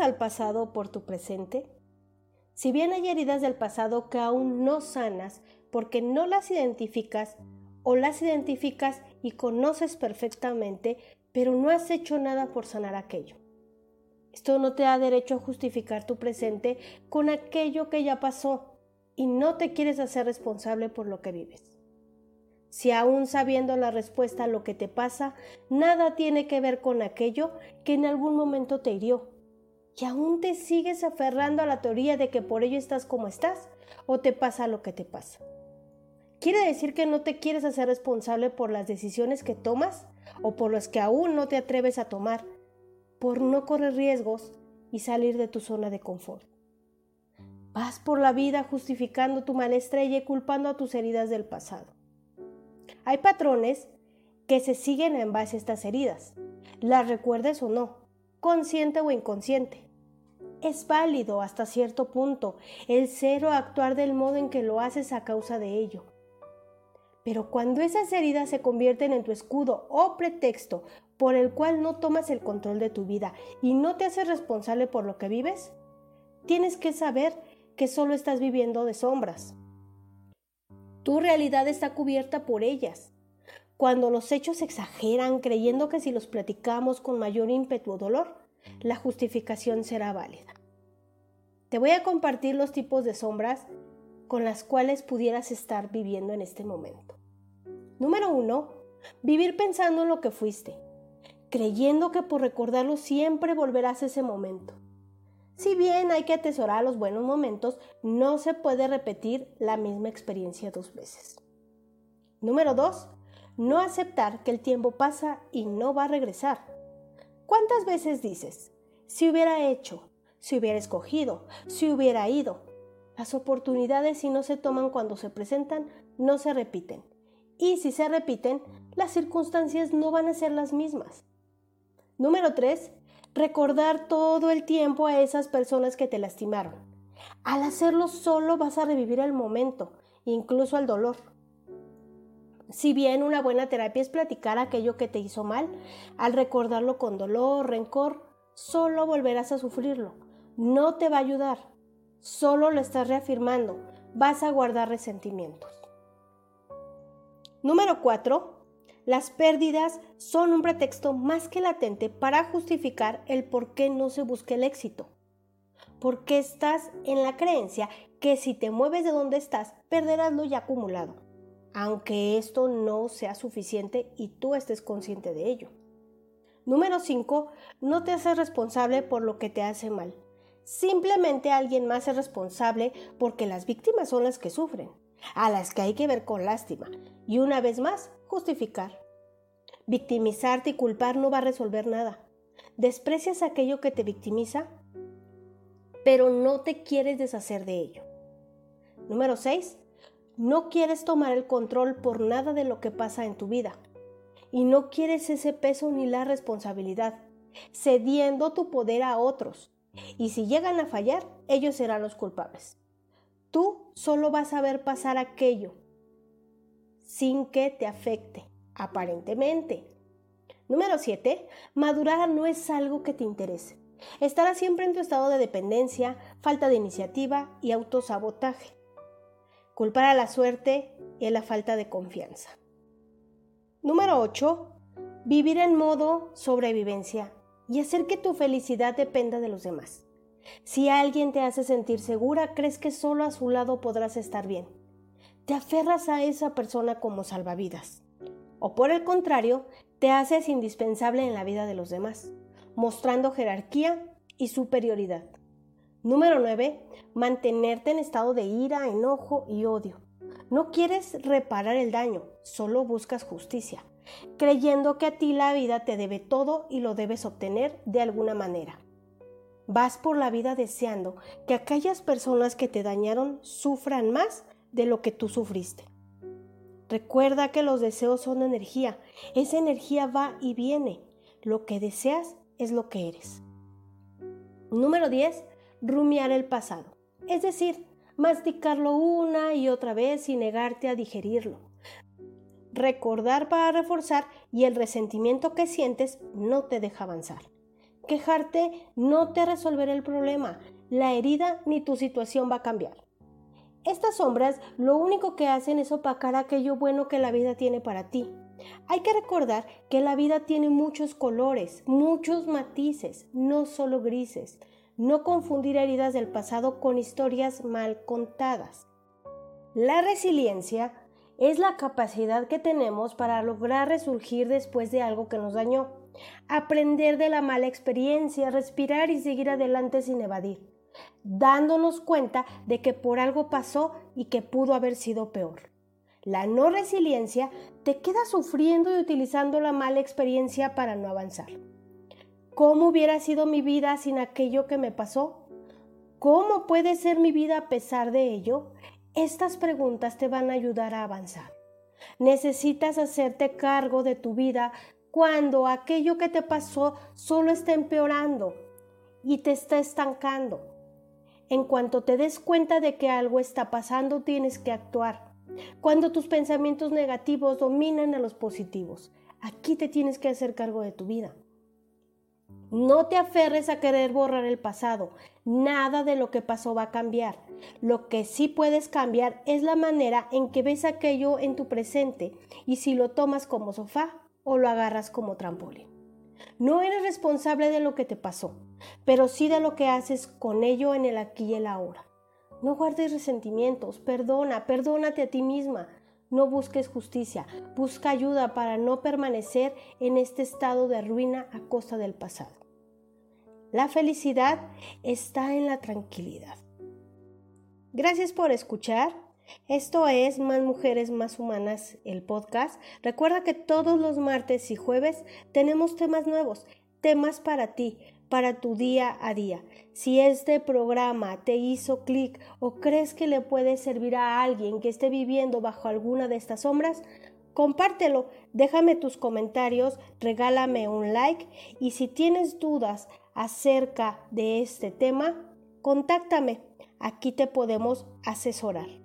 al pasado por tu presente? Si bien hay heridas del pasado que aún no sanas porque no las identificas o las identificas y conoces perfectamente, pero no has hecho nada por sanar aquello. Esto no te da derecho a justificar tu presente con aquello que ya pasó y no te quieres hacer responsable por lo que vives. Si aún sabiendo la respuesta a lo que te pasa, nada tiene que ver con aquello que en algún momento te hirió, y aún te sigues aferrando a la teoría de que por ello estás como estás o te pasa lo que te pasa. ¿Quiere decir que no te quieres hacer responsable por las decisiones que tomas o por las que aún no te atreves a tomar, por no correr riesgos y salir de tu zona de confort? Vas por la vida justificando tu mala estrella y culpando a tus heridas del pasado. Hay patrones que se siguen en base a estas heridas, las recuerdes o no, consciente o inconsciente. Es válido hasta cierto punto el ser o actuar del modo en que lo haces a causa de ello. Pero cuando esas heridas se convierten en tu escudo o pretexto por el cual no tomas el control de tu vida y no te haces responsable por lo que vives, tienes que saber que solo estás viviendo de sombras. Tu realidad está cubierta por ellas. Cuando los hechos exageran creyendo que si los platicamos con mayor ímpetu o dolor, la justificación será válida. Te voy a compartir los tipos de sombras con las cuales pudieras estar viviendo en este momento. Número uno, vivir pensando en lo que fuiste, creyendo que por recordarlo siempre volverás a ese momento. Si bien hay que atesorar los buenos momentos, no se puede repetir la misma experiencia dos veces. Número 2. No aceptar que el tiempo pasa y no va a regresar. ¿Cuántas veces dices, si hubiera hecho, si hubiera escogido, si hubiera ido? Las oportunidades si no se toman cuando se presentan, no se repiten. Y si se repiten, las circunstancias no van a ser las mismas. Número 3 recordar todo el tiempo a esas personas que te lastimaron. Al hacerlo solo vas a revivir el momento, incluso el dolor. Si bien una buena terapia es platicar aquello que te hizo mal, al recordarlo con dolor, rencor, solo volverás a sufrirlo. No te va a ayudar, solo lo estás reafirmando, vas a guardar resentimientos. Número 4. Las pérdidas son un pretexto más que latente para justificar el por qué no se busca el éxito. Porque estás en la creencia que si te mueves de donde estás, perderás lo ya acumulado, aunque esto no sea suficiente y tú estés consciente de ello. Número 5. No te haces responsable por lo que te hace mal. Simplemente alguien más es responsable porque las víctimas son las que sufren, a las que hay que ver con lástima. Y una vez más, justificar. Victimizarte y culpar no va a resolver nada. Desprecias aquello que te victimiza, pero no te quieres deshacer de ello. Número 6. No quieres tomar el control por nada de lo que pasa en tu vida. Y no quieres ese peso ni la responsabilidad, cediendo tu poder a otros. Y si llegan a fallar, ellos serán los culpables. Tú solo vas a ver pasar aquello sin que te afecte, aparentemente. Número 7. Madurar no es algo que te interese. Estarás siempre en tu estado de dependencia, falta de iniciativa y autosabotaje. Culpar a la suerte y a la falta de confianza. Número 8. Vivir en modo sobrevivencia y hacer que tu felicidad dependa de los demás. Si alguien te hace sentir segura, crees que solo a su lado podrás estar bien te aferras a esa persona como salvavidas. O por el contrario, te haces indispensable en la vida de los demás, mostrando jerarquía y superioridad. Número 9. Mantenerte en estado de ira, enojo y odio. No quieres reparar el daño, solo buscas justicia, creyendo que a ti la vida te debe todo y lo debes obtener de alguna manera. Vas por la vida deseando que aquellas personas que te dañaron sufran más de lo que tú sufriste. Recuerda que los deseos son energía. Esa energía va y viene. Lo que deseas es lo que eres. Número 10. Rumiar el pasado. Es decir, masticarlo una y otra vez y negarte a digerirlo. Recordar para reforzar y el resentimiento que sientes no te deja avanzar. Quejarte no te resolverá el problema, la herida ni tu situación va a cambiar. Estas sombras lo único que hacen es opacar aquello bueno que la vida tiene para ti. Hay que recordar que la vida tiene muchos colores, muchos matices, no solo grises. No confundir heridas del pasado con historias mal contadas. La resiliencia es la capacidad que tenemos para lograr resurgir después de algo que nos dañó, aprender de la mala experiencia, respirar y seguir adelante sin evadir dándonos cuenta de que por algo pasó y que pudo haber sido peor. La no resiliencia te queda sufriendo y utilizando la mala experiencia para no avanzar. ¿Cómo hubiera sido mi vida sin aquello que me pasó? ¿Cómo puede ser mi vida a pesar de ello? Estas preguntas te van a ayudar a avanzar. Necesitas hacerte cargo de tu vida cuando aquello que te pasó solo está empeorando y te está estancando. En cuanto te des cuenta de que algo está pasando, tienes que actuar. Cuando tus pensamientos negativos dominan a los positivos, aquí te tienes que hacer cargo de tu vida. No te aferres a querer borrar el pasado. Nada de lo que pasó va a cambiar. Lo que sí puedes cambiar es la manera en que ves aquello en tu presente y si lo tomas como sofá o lo agarras como trampolín. No eres responsable de lo que te pasó pero sí de lo que haces con ello en el aquí y el ahora. No guardes resentimientos, perdona, perdónate a ti misma. No busques justicia, busca ayuda para no permanecer en este estado de ruina a costa del pasado. La felicidad está en la tranquilidad. Gracias por escuchar. Esto es Más Mujeres Más Humanas, el podcast. Recuerda que todos los martes y jueves tenemos temas nuevos, temas para ti, para tu día a día. Si este programa te hizo clic o crees que le puede servir a alguien que esté viviendo bajo alguna de estas sombras, compártelo, déjame tus comentarios, regálame un like y si tienes dudas acerca de este tema, contáctame. Aquí te podemos asesorar.